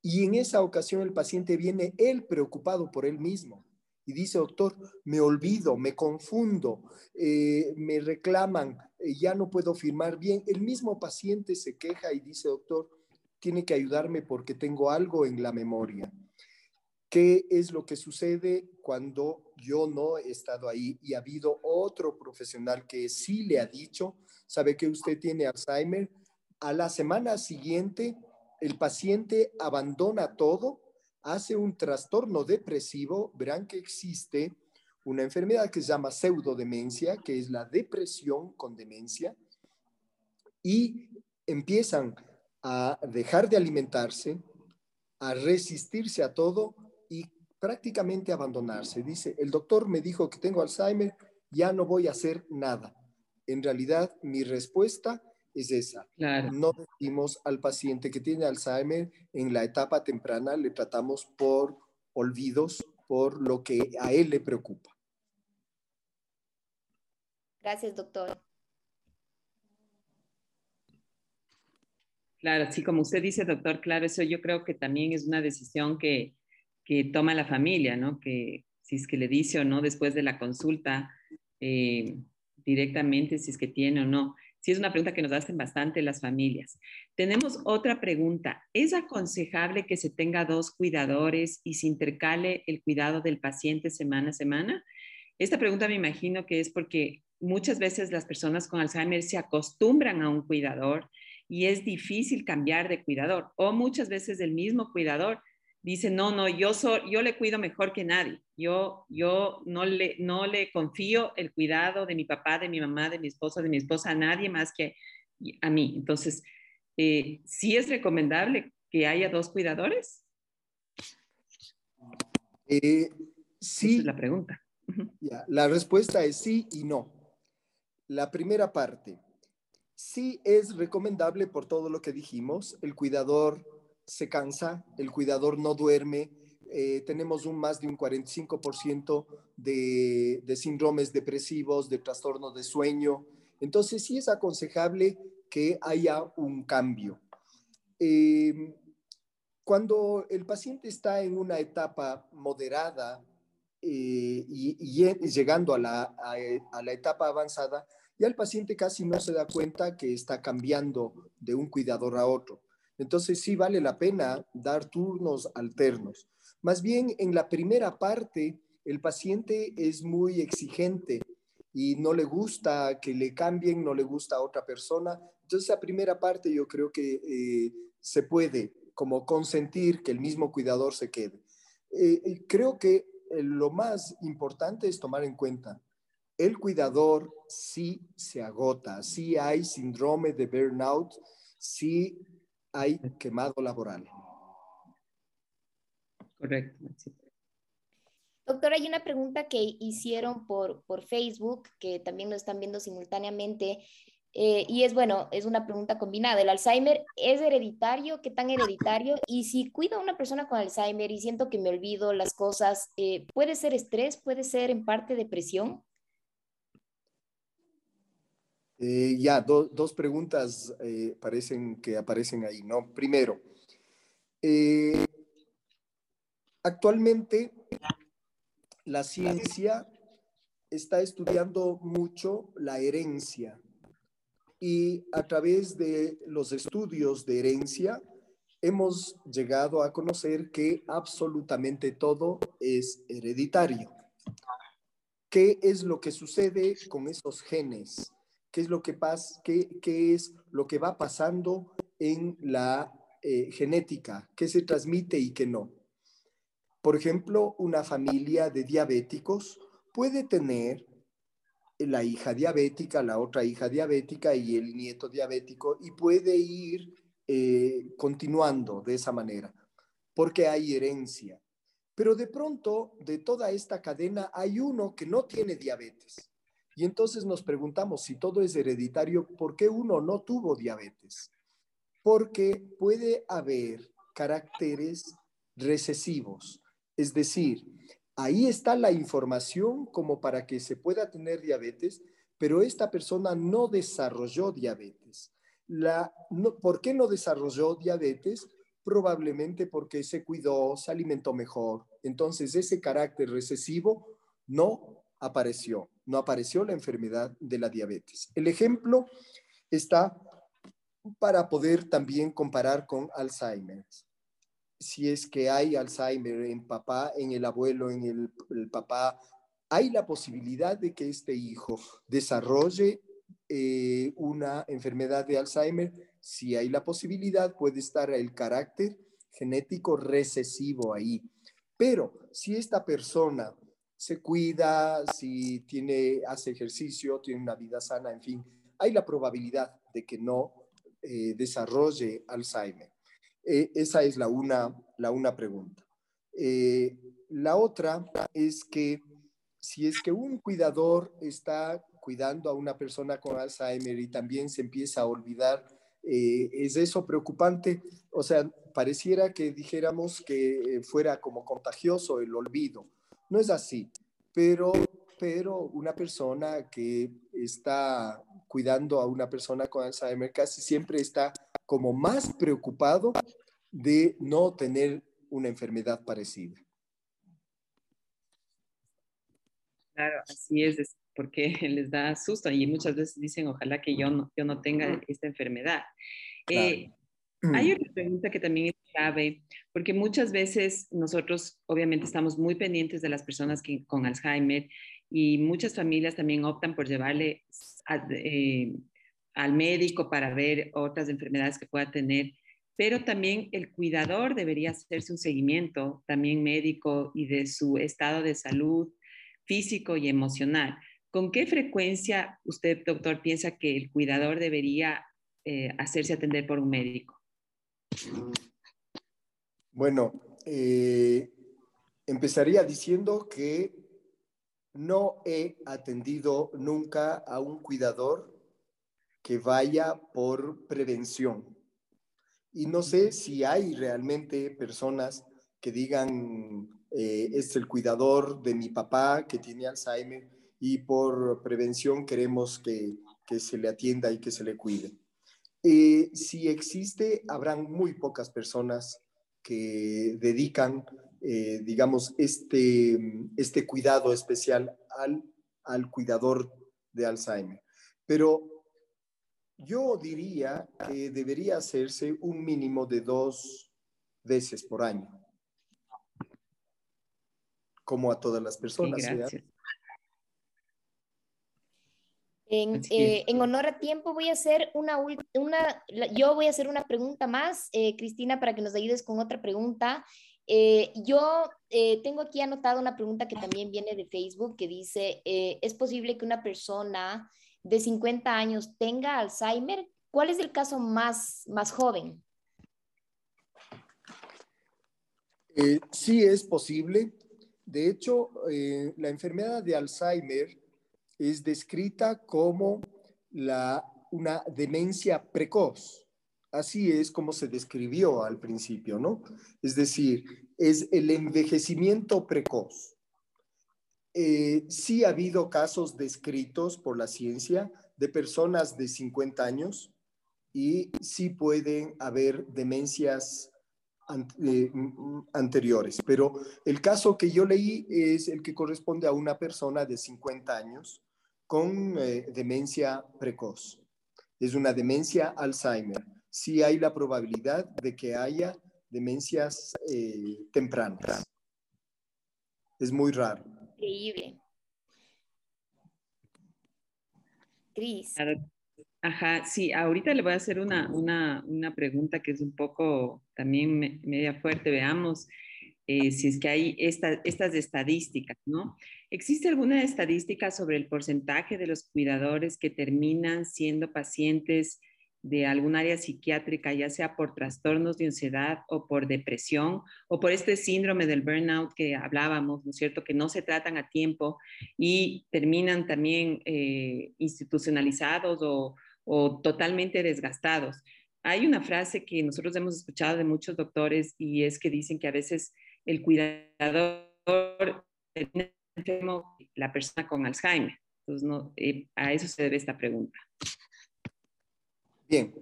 Y en esa ocasión el paciente viene él preocupado por él mismo y dice, doctor, me olvido, me confundo, eh, me reclaman, eh, ya no puedo firmar bien. El mismo paciente se queja y dice, doctor, tiene que ayudarme porque tengo algo en la memoria. ¿Qué es lo que sucede cuando yo no he estado ahí y ha habido otro profesional que sí le ha dicho, sabe que usted tiene Alzheimer? A la semana siguiente, el paciente abandona todo, hace un trastorno depresivo, verán que existe una enfermedad que se llama pseudodemencia, que es la depresión con demencia, y empiezan a dejar de alimentarse, a resistirse a todo y prácticamente abandonarse. Dice, el doctor me dijo que tengo Alzheimer, ya no voy a hacer nada. En realidad, mi respuesta es esa. No decimos al paciente que tiene Alzheimer en la etapa temprana, le tratamos por olvidos, por lo que a él le preocupa. Gracias, doctor. Claro, sí, como usted dice, doctor, claro, eso yo creo que también es una decisión que, que toma la familia, ¿no? Que si es que le dice o no después de la consulta eh, directamente, si es que tiene o no. Sí, es una pregunta que nos hacen bastante las familias. Tenemos otra pregunta. ¿Es aconsejable que se tenga dos cuidadores y se intercale el cuidado del paciente semana a semana? Esta pregunta me imagino que es porque muchas veces las personas con Alzheimer se acostumbran a un cuidador y es difícil cambiar de cuidador o muchas veces el mismo cuidador dice, no, no, yo, yo le cuido mejor que nadie. Yo, yo no, le, no le confío el cuidado de mi papá, de mi mamá, de mi esposa, de mi esposa a nadie más que a mí. Entonces, eh, ¿sí es recomendable que haya dos cuidadores? Eh, sí. Esa es la pregunta. la respuesta es sí y no. La primera parte, sí es recomendable por todo lo que dijimos. El cuidador se cansa, el cuidador no duerme, eh, tenemos un más de un 45% de, de síndromes depresivos, de trastornos de sueño. Entonces sí es aconsejable que haya un cambio. Em, cuando el paciente está en una etapa moderada eh, y, llegando a la, a la etapa avanzada, ya el paciente casi no se da cuenta que está cambiando de un cuidador a otro. Entonces sí vale la pena dar turnos alternos. Más bien en la primera parte, el paciente es muy exigente y no le gusta que le cambien, no le gusta a otra persona. Entonces, la primera parte yo creo que eh, se puede como consentir que el mismo cuidador se quede. Eh, creo que eh, lo más importante es tomar en cuenta, el cuidador sí se agota, sí hay síndrome de burnout, sí hay quemado laboral. Correcto. Doctora, hay una pregunta que hicieron por, por Facebook, que también lo están viendo simultáneamente, eh, y es bueno, es una pregunta combinada. ¿El Alzheimer es hereditario? ¿Qué tan hereditario? Y si cuido a una persona con Alzheimer y siento que me olvido las cosas, eh, ¿puede ser estrés? ¿Puede ser en parte depresión? Eh, ya, dos preguntas eh, parecen que aparecen ahí, ¿no? Primero, eh, actualmente la ciencia está estudiando mucho la herencia y a través de los estudios de herencia hemos llegado a conocer que absolutamente todo es hereditario. ¿Qué es lo que sucede con esos genes? ¿Qué es lo que, pasa, qué, es lo que va pasando en la eh, genética? ¿Qué se transmite y qué no? Por ejemplo, una familia de diabéticos puede tener la hija diabética, la otra hija diabética y el nieto diabético y puede ir eh, continuando de esa manera, porque hay herencia. Pero de pronto, de toda esta cadena, hay uno que no tiene diabetes. Y entonces nos preguntamos si todo es hereditario, ¿por qué uno no tuvo diabetes? Porque puede haber caracteres recesivos, es decir, ahí está la información como para que se pueda tener diabetes, pero esta persona no desarrolló diabetes. ¿Por qué no desarrolló diabetes? Probablemente porque se cuidó, se alimentó mejor. Entonces ese carácter recesivo no apareció, no apareció la enfermedad de la diabetes. El ejemplo está para poder también comparar con Alzheimer. Si es que hay Alzheimer en papá, en el abuelo, en el, papá, hay la posibilidad de que este hijo desarrolle eh, una enfermedad de Alzheimer. Si hay la posibilidad, puede estar el carácter genético recesivo ahí. Pero si esta persona se cuida, si tiene, hace ejercicio, tiene una vida sana, en fin, hay la probabilidad de que no eh, desarrolle Alzheimer. Eh, esa es la una, la una pregunta. Eh, la otra es que si es que un cuidador está cuidando a una persona con Alzheimer y también se empieza a olvidar, ¿es eso preocupante? O sea, pareciera que dijéramos que fuera como contagioso el olvido. No es así, pero, pero una persona que está cuidando a una persona con Alzheimer casi siempre está como más preocupado de no tener una enfermedad parecida. Claro, así es, porque les da susto y muchas veces dicen, ojalá que yo no, yo no tenga esta enfermedad. Eh, hay otra pregunta que también es clave, porque muchas veces nosotros obviamente estamos muy pendientes de las personas que, con Alzheimer y muchas familias también optan por llevarle eh, al médico para ver otras enfermedades que pueda tener, pero también el cuidador debería hacerse un seguimiento también médico y de su estado de salud físico y emocional. ¿Con qué frecuencia usted, doctor, piensa que el cuidador debería eh, hacerse atender por un médico? Bueno, eh, empezaría diciendo que no he atendido nunca a un cuidador que vaya por prevención. Y no sé si hay realmente personas que digan, eh, es el cuidador de mi papá que tiene Alzheimer y por prevención queremos que, que se le atienda y que se le cuide. Eh, si existe, habrán muy pocas personas que dedican, eh, digamos, este, este cuidado especial al, al cuidador de Alzheimer. Pero yo diría que debería hacerse un mínimo de dos veces por año, como a todas las personas. Eh, en, honor a tiempo voy a hacer una, una yo voy a hacer una pregunta más, eh, Cristina, para que nos ayudes con otra pregunta. Eh, yo tengo aquí anotada una pregunta que también viene de Facebook que dice, ¿es posible que una persona de 50 años tenga Alzheimer? ¿Cuál es el caso más, más joven? sí, es posible. De hecho, la enfermedad de Alzheimer es descrita como la, una demencia precoz. Así es como se describió al principio, ¿no? Es decir, es el envejecimiento precoz. Eh, sí ha habido casos descritos por la ciencia de personas de 50 años y sí pueden haber demencias eh, anteriores. Pero el caso que yo leí es el que corresponde a una persona de 50 años con eh, demencia precoz. Es una demencia Alzheimer. Sí hay la probabilidad de que haya demencias eh, tempranas. Es muy raro. Increíble. Cris. Ajá, sí, ahorita le voy a hacer una, una, una pregunta que es un poco también media fuerte. Veamos eh, si es que hay estas estadísticas, ¿no? ¿Existe alguna estadística sobre el porcentaje de los cuidadores que terminan siendo pacientes de algún área psiquiátrica, ya sea por trastornos de ansiedad o por depresión o por este síndrome del burnout que hablábamos, ¿no es cierto?, que no se tratan a tiempo y terminan también eh, institucionalizados o, o totalmente desgastados. Hay una frase que nosotros hemos escuchado de muchos doctores y es que dicen que a veces el cuidador enfermo la persona con Alzheimer. Entonces, no, eh, a eso se debe esta pregunta. Bien,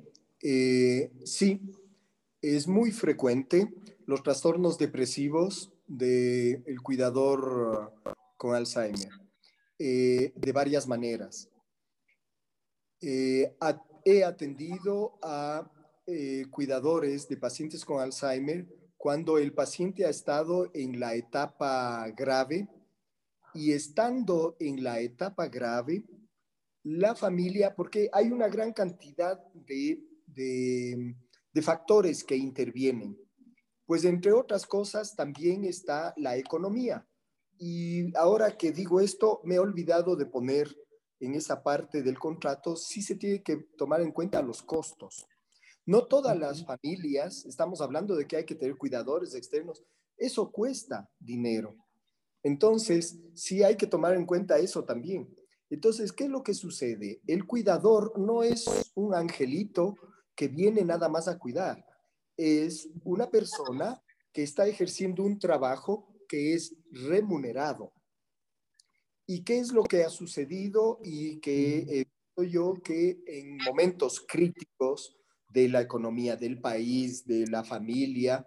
eh, sí, es muy frecuente los trastornos depresivos del cuidador con Alzheimer, eh, de varias maneras. He atendido a cuidadores de pacientes con Alzheimer cuando el paciente ha estado en la etapa grave y estando en la etapa grave, la familia, porque hay una gran cantidad de, de, factores que intervienen. Pues entre otras cosas también está la economía. Y ahora que digo esto, me he olvidado de poner en esa parte del contrato, sí se tiene que tomar en cuenta los costos. No todas las familias, estamos hablando de que hay que tener cuidadores externos, eso cuesta dinero. Entonces, sí hay que tomar en cuenta eso también. Entonces, ¿qué es lo que sucede? El cuidador no es un angelito que viene nada más a cuidar. Es una persona que está ejerciendo un trabajo que es remunerado. ¿Y qué es lo que ha sucedido y que he visto yo que en momentos críticos de la economía del país, de la familia,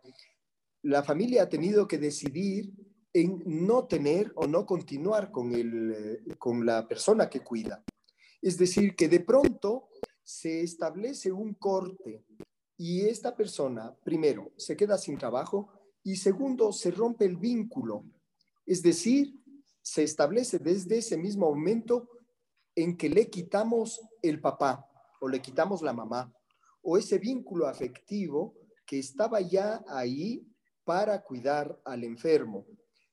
la familia ha tenido que decidir en no tener o no continuar con, el, eh, con la persona que cuida. Es decir, que de pronto se establece un corte y esta persona, primero, se queda sin trabajo y segundo, se rompe el vínculo. Es decir, se establece desde ese mismo momento en que le quitamos el papá o le quitamos la mamá o ese vínculo afectivo que estaba ya ahí para cuidar al enfermo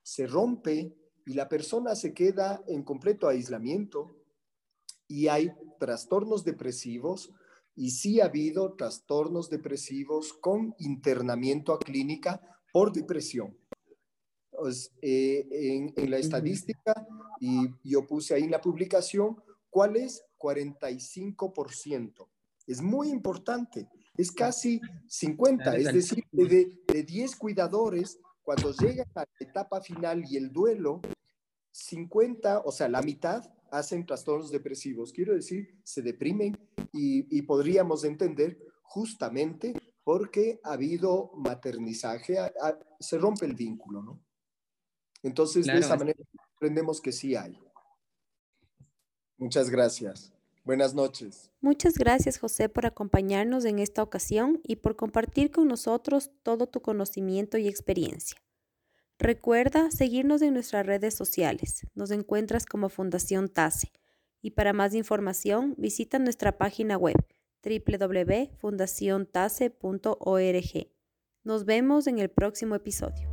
se rompe y la persona se queda en completo aislamiento y hay trastornos depresivos y sí ha habido trastornos depresivos con internamiento a clínica por depresión. Pues, eh, en, en, la estadística, y yo puse ahí en la publicación, ¿cuál es? 45%. Es muy importante, es casi 50, es decir, de, de 10 cuidadores, cuando llega a la etapa final y el duelo, 50, o sea, la mitad hacen trastornos depresivos. Quiero decir, se deprimen y, podríamos entender justamente porque ha habido maternizaje, se rompe el vínculo, ¿no? Entonces, de esa manera aprendemos que sí hay. Muchas gracias. Buenas noches. Muchas gracias, José, por acompañarnos en esta ocasión y por compartir con nosotros todo tu conocimiento y experiencia. Recuerda seguirnos en nuestras redes sociales. Nos encuentras como Fundación TASE. Y para más información, visita nuestra página web www.fundaciontase.org. Nos vemos en el próximo episodio.